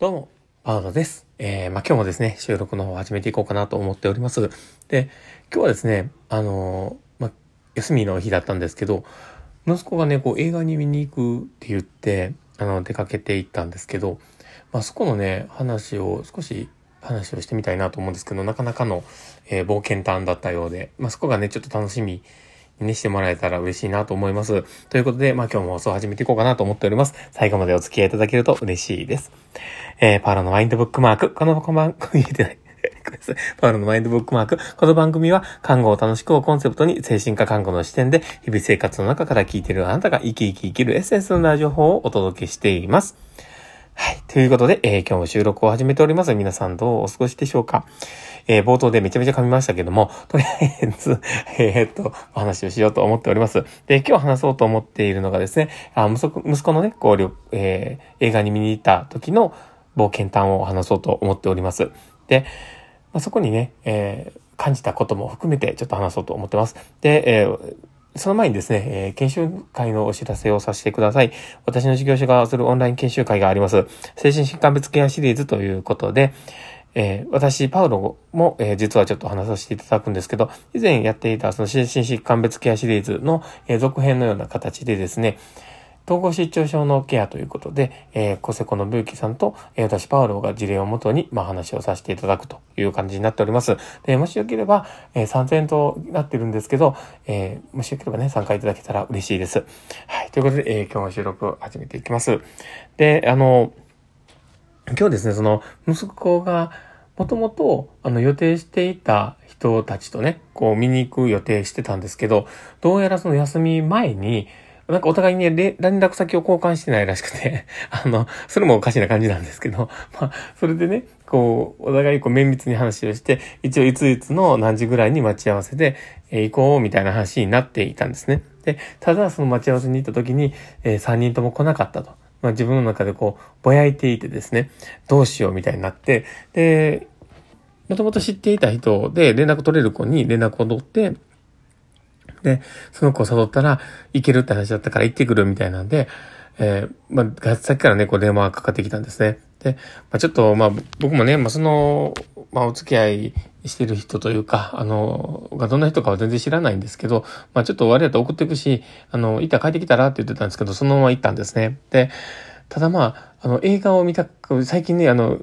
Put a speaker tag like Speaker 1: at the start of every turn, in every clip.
Speaker 1: どうも、パウロです。えー、まあ、今日もですね、収録の方を始めていこうかなと思っております。で、今日はですね、あのー、まあ、休みの日だったんですけど、息子がね、こう映画に見に行くって言って、あの、出かけていったんですけど、まあ、そこのね、話を少し話をしてみたいなと思うんですけど、なかなかの、えー、冒険探だったようで、まあ、そこがね、ちょっと楽しみにしてもらえたら嬉しいなと思います。ということで、まあ今日も放送を始めていこうかなと思っております。最後までお付き合いいただけると嬉しいです。えー、パウロのマインドブックマーク。この番組、言えてない。パウロのマインドブックマーク。この番組は、看護を楽しくをコンセプトに、精神科看護の視点で、日々生活の中から聞いているあなたが生き生き生きるエッセンスの情報をお届けしています。はい。ということで、えー、今日も収録を始めております。皆さんどうお過ごしでしょうか？えー、冒頭でめちゃめちゃ噛みましたけども、とりあえず、えー、っと、お話をしようと思っております。で、今日話そうと思っているのがですね、あ息子息子のね、こう、えー、映画に見に行った時の冒険探を話そうと思っております。で、まあ、そこにね、えー、感じたことも含めてちょっと話そうと思ってます。で、えーその前にですね、えー、研修会のお知らせをさせてください。私の事業所がするオンライン研修会があります。精神疾患別ケアシリーズということで、えー、私、パウロも、えー、実はちょっと話させていただくんですけど、以前やっていたその精神疾患別ケアシリーズの、え、続編のような形でですね、統合失調症のケアということで、えー、コセコのブーキさんと、えー、私、パウロが事例をもとに、まあ、話をさせていただくという感じになっております。で、もしよければ、えー、3000円となってるんですけど、えー、もしよければね、参加いただけたら嬉しいです。はい。ということで、えー、今日の収録を始めていきます。で、あの、今日ですね、その、息子が、もともと、あの、予定していた人たちとね、こう見に行く予定してたんですけど、どうやらその休み前に、なんかお互いにね連絡先を交換してないらしくて、あの、それもおかしな感じなんですけど、まあ、それでね、こう、お互いこう綿密に話をして、一応いついつの何時ぐらいに待ち合わせで、えー、行こうみたいな話になっていたんですね。で、ただその待ち合わせに行った時に、えー、3人とも来なかったと。まあ、自分の中でこう、ぼやいていてですね、どうしようみたいになって、で、もともと知っていた人で連絡取れる子に連絡を取って、で、その子を誘ったら、行けるって話だったから行ってくるみたいなんで、えー、まあ、さっきからね、こう電話がかかってきたんですね。で、まあ、ちょっと、まあ、僕もね、まあ、その、まあ、お付き合いしてる人というか、あの、がどんな人かは全然知らないんですけど、まあ、ちょっと悪いと送っていくし、あの、いった帰ってきたらって言ってたんですけど、そのまま行ったんですね。で、ただまあ、あの、映画を見たく、最近ね、あの、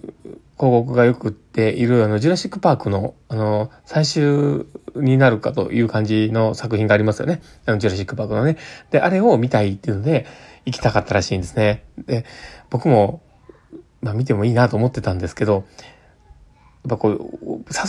Speaker 1: 広告がよくっている、あの、ジュラシックパークの、あの、最終になるかという感じの作品がありますよね。あの、ジュラシックパークのね。で、あれを見たいっていうので、行きたかったらしいんですね。で、僕も、まあ見てもいいなと思ってたんですけど、やっぱこう、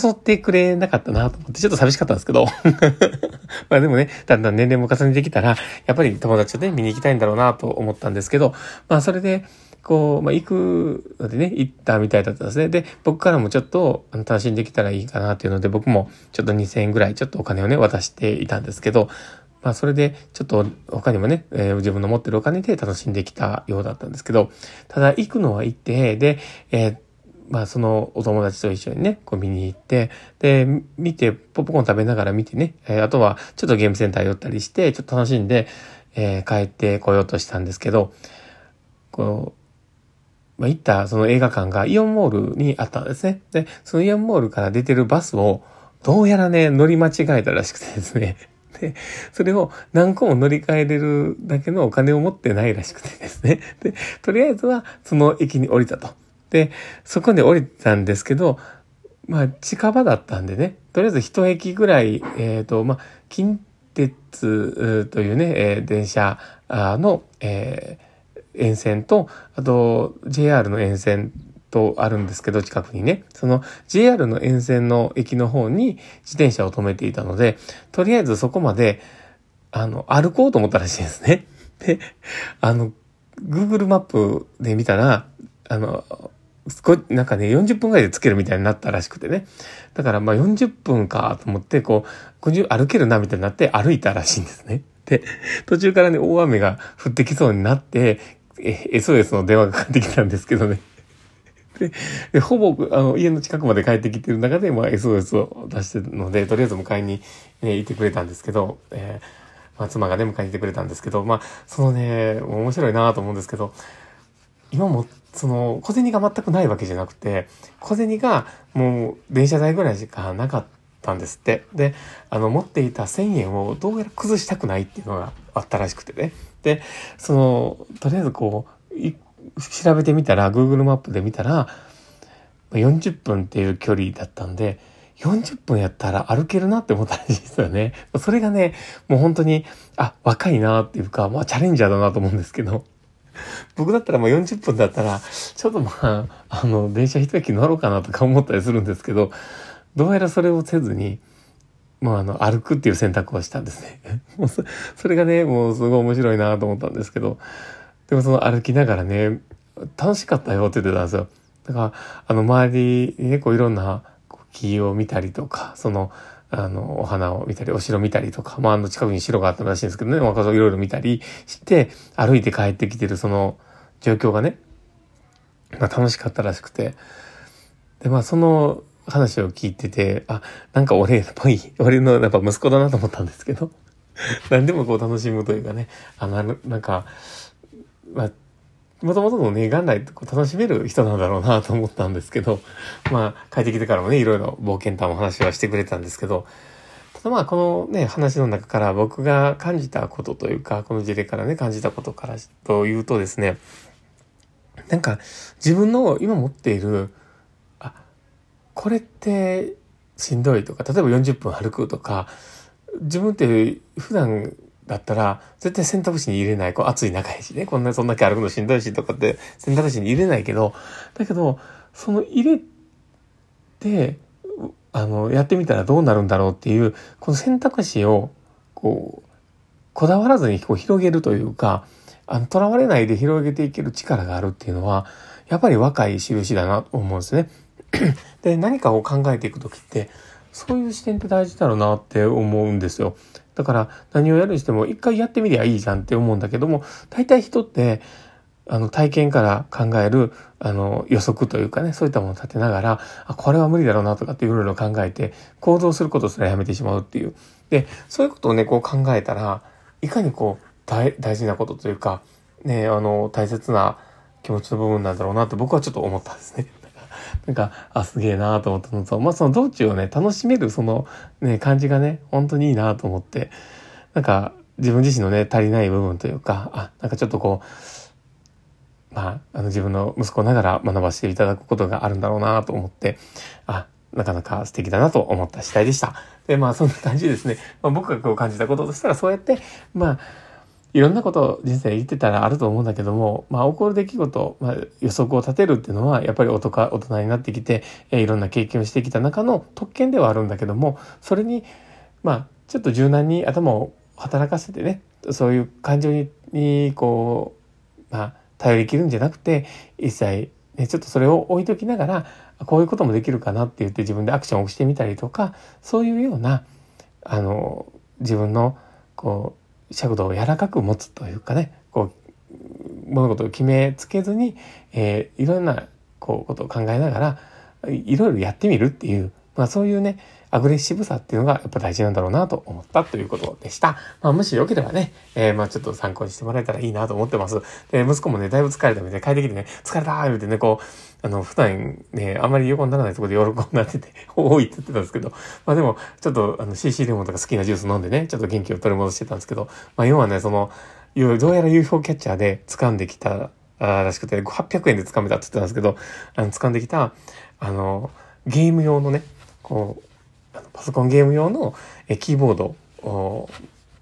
Speaker 1: 誘ってくれなかったなと思って、ちょっと寂しかったんですけど。まあでもね、だんだん年齢も重ねてきたら、やっぱり友達とね、見に行きたいんだろうなと思ったんですけど、まあそれで、こう、まあ、行くのでね、行ったみたいだったんですね。で、僕からもちょっと楽しんできたらいいかなっていうので、僕もちょっと2000円ぐらいちょっとお金をね、渡していたんですけど、まあそれでちょっと他にもね、えー、自分の持ってるお金で楽しんできたようだったんですけど、ただ行くのは行って、で、えー、まあそのお友達と一緒にね、こう見に行って、で、見て、ポップコーン食べながら見てね、えー、あとはちょっとゲームセンター寄ったりして、ちょっと楽しんで、えー、帰ってこようとしたんですけど、こう、まあ、行ったその映画館がイオンモールにあったんですね。で、そのイオンモールから出てるバスを、どうやらね、乗り間違えたらしくてですね。で、それを何個も乗り換えれるだけのお金を持ってないらしくてですね。で、とりあえずはその駅に降りたと。で、そこで降りたんですけど、まあ、近場だったんでね、とりあえず一駅ぐらい、えっ、ー、と、まあ、近鉄というね、え、電車の、えー沿線と、あと JR の沿線とあるんですけど、近くにね、その JR の沿線の駅の方に自転車を止めていたので、とりあえずそこまで、あの、歩こうと思ったらしいんですね。で、あの、Google マップで見たら、あの、なんかね、40分ぐらいでつけるみたいになったらしくてね。だからまあ40分かと思って、こう、歩けるなみたいになって歩いたらしいんですね。で、途中からね、大雨が降ってきそうになって、え、SOS の電話がかかってきたんですけどね。で、でほぼ、あの、家の近くまで帰ってきてる中で、まあ、SOS を出してるので、とりあえず迎えに、ね、行ってくれたんですけど、えー、まあ、妻がね、迎えに行ってくれたんですけど、まあ、そのね、面白いなと思うんですけど、今持っその、小銭が全くないわけじゃなくて、小銭がもう電車代ぐらいしかなかったんですって。で、あの、持っていた1000円をどうやら崩したくないっていうのがあったらしくてね。で、その、とりあえずこう、調べてみたら、Google マップで見たら、40分っていう距離だったんで、40分やったら歩けるなって思ったらしいですよね。それがね、もう本当に、あ、若いなっていうか、まあチャレンジャーだなと思うんですけど、僕だったらもう40分だったら、ちょっとまあ、あの、電車一駅乗ろうかなとか思ったりするんですけど、どうやらそれをせずに、もうあの、歩くっていう選択をしたんですね。もうそれがね、もうすごい面白いなと思ったんですけど、でもその歩きながらね、楽しかったよって言ってたんですよ。だから、あの、周りにね、こういろんな木を見たりとか、その、あの、お花を見たり、お城見たりとか、まあ、あの、近くに城があったらしいんですけどね、まあ、いろいろ見たりして、歩いて帰ってきてるその状況がね、まあ、楽しかったらしくて、で、まあ、その話を聞いてて、あ、なんか俺っぽい、俺のやっぱ息子だなと思ったんですけど、何でもこう楽しむというかね、あの、なんか、まあ、もともとのね、元来楽しめる人なんだろうなと思ったんですけど、まあ、帰ってきてからもね、いろいろ冒険探も話はしてくれたんですけど、ただまあ、このね、話の中から僕が感じたことというか、この事例からね、感じたことからというとですね、なんか、自分の今持っている、これってしんどいとか、例えば40分歩くとか、自分って普段だったら、絶対選択肢に入れない。こう暑い中やしね。こんな、そんだけ歩くのしんどいしとかって選択肢に入れないけど、だけど、その入れて、あの、やってみたらどうなるんだろうっていう、この選択肢を、こう、こだわらずにこう広げるというか、あの、囚われないで広げていける力があるっていうのは、やっぱり若い印だなと思うんですね。で、何かを考えていくときって、そういう視点って大事だろうなって思うんですよ。だから何をやるにしても一回やってみりゃいいじゃんって思うんだけども、大体人って、あの体験から考えるあの予測というかね、そういったものを立てながら、あ、これは無理だろうなとかっていろいろ考えて、行動することすらやめてしまうっていう。で、そういうことをね、こう考えたら、いかにこう大大事なことというか、ね、あの大切な気持ちの部分なんだろうなって僕はちょっと思ったんですね。なんか、あ、すげえなと思ったのと、まあその道中をね、楽しめるそのね、感じがね、本当にいいなと思って、なんか自分自身のね、足りない部分というか、あ、なんかちょっとこう、まあ、あの自分の息子ながら学ばせていただくことがあるんだろうなと思って、あ、なかなか素敵だなと思った次第でした。で、まあそんな感じですね。まあ、僕がこう感じたこととしたら、そうやって、まあ、いろんなこと人生言ってたらあると思うんだけども、まあ起こる出来事、まあ予測を立てるっていうのはやっぱり大人になってきて、え、いろんな経験をしてきた中の特権ではあるんだけども、それに、まあちょっと柔軟に頭を働かせてね、そういう感情に、にこう、まあ頼りきるんじゃなくて、一切ね、ちょっとそれを置いときながら、こういうこともできるかなって言って自分でアクションをしてみたりとか、そういうような、あの、自分の、こう、尺度を柔らかく持つというかね、こう、物事を決めつけずに、えー、いろんな、こう、ことを考えながら、いろいろやってみるっていう、まあそういうね、アグレッシブさっていうのがやっぱ大事なんだろうなと思ったということでした。まあもしよければね、えー、まあちょっと参考にしてもらえたらいいなと思ってます。で、息子もね、だいぶ疲れたみたいで帰ってきてね、疲れたー言うてね、こう、あの、普段ね、あんまり横にならないところで喜んでってて、多いって言ってたんですけど、まあでも、ちょっとあの CC レモンとか好きなジュース飲んでね、ちょっと元気を取り戻してたんですけど、まあ要はね、その、どうやら UFO キャッチャーで掴んできた、らしくて、800円で掴めたって言ってたんですけど、あの、掴んできた、あの、ゲーム用のね、こう、パソコンゲーム用のえキーボード、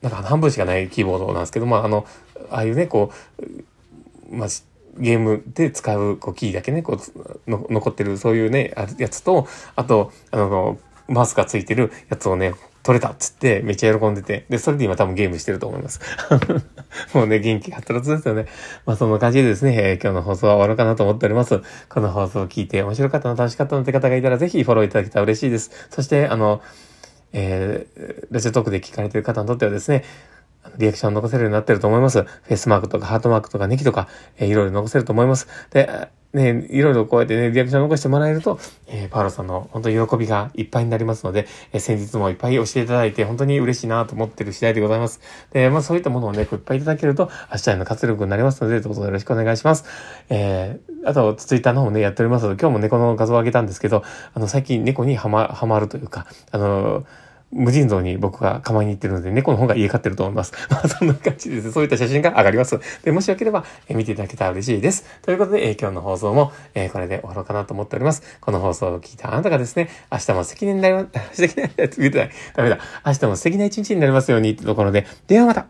Speaker 1: なんか半分しかないキーボードなんですけど、まあ、あの、ああいうね、こう、まあ、ゲームで使うこうキーだけね、こうの、残ってるそういうね、やつと、あと、あの、マウスがついてるやつをね、取れたっつってめっちゃ喜んでて、で、それで今多分ゲームしてると思います。もうね、元気はつらつですよね。まあそんな感じでですね、えー、今日の放送は終わるかなと思っております。この放送を聞いて面白かったな、楽しかったなって方がいたらぜひフォローいただけたら嬉しいです。そして、あの、えー、ラジオトークで聞かれてる方にとってはですね、リアクションを残せるようになってると思います。フェイスマークとかハートマークとかネギとか、えー、いろいろ残せると思います。で、ね、いろいろこうやってね、リアクションを残してもらえると、えー、パウロさんの本当に喜びがいっぱいになりますので、えー、先日もいっぱい教えていただいて、本当に嬉しいなと思ってる次第でございます。で、まあそういったものをね、こういっぱいいただけると、明日への活力になりますので、どうぞよろしくお願いします。えー、あと、ツイッターの方もね、やっておりますので、今日も猫の画像を上げたんですけど、あの、最近猫にはま、はまるというか、あのー無尽蔵に僕が構いに行ってるので、猫の方が家飼ってると思います。まあそんな感じです。そういった写真が上がります。で、もしよければ、え見ていただけたら嬉しいです。ということで、え今日の放送も、えこれで終わろうかなと思っております。この放送を聞いたあなたがですね、明日も素敵になりま、素敵な、言ってない。ダメだ。明日も素敵な一日になりますようにってところで、ではまた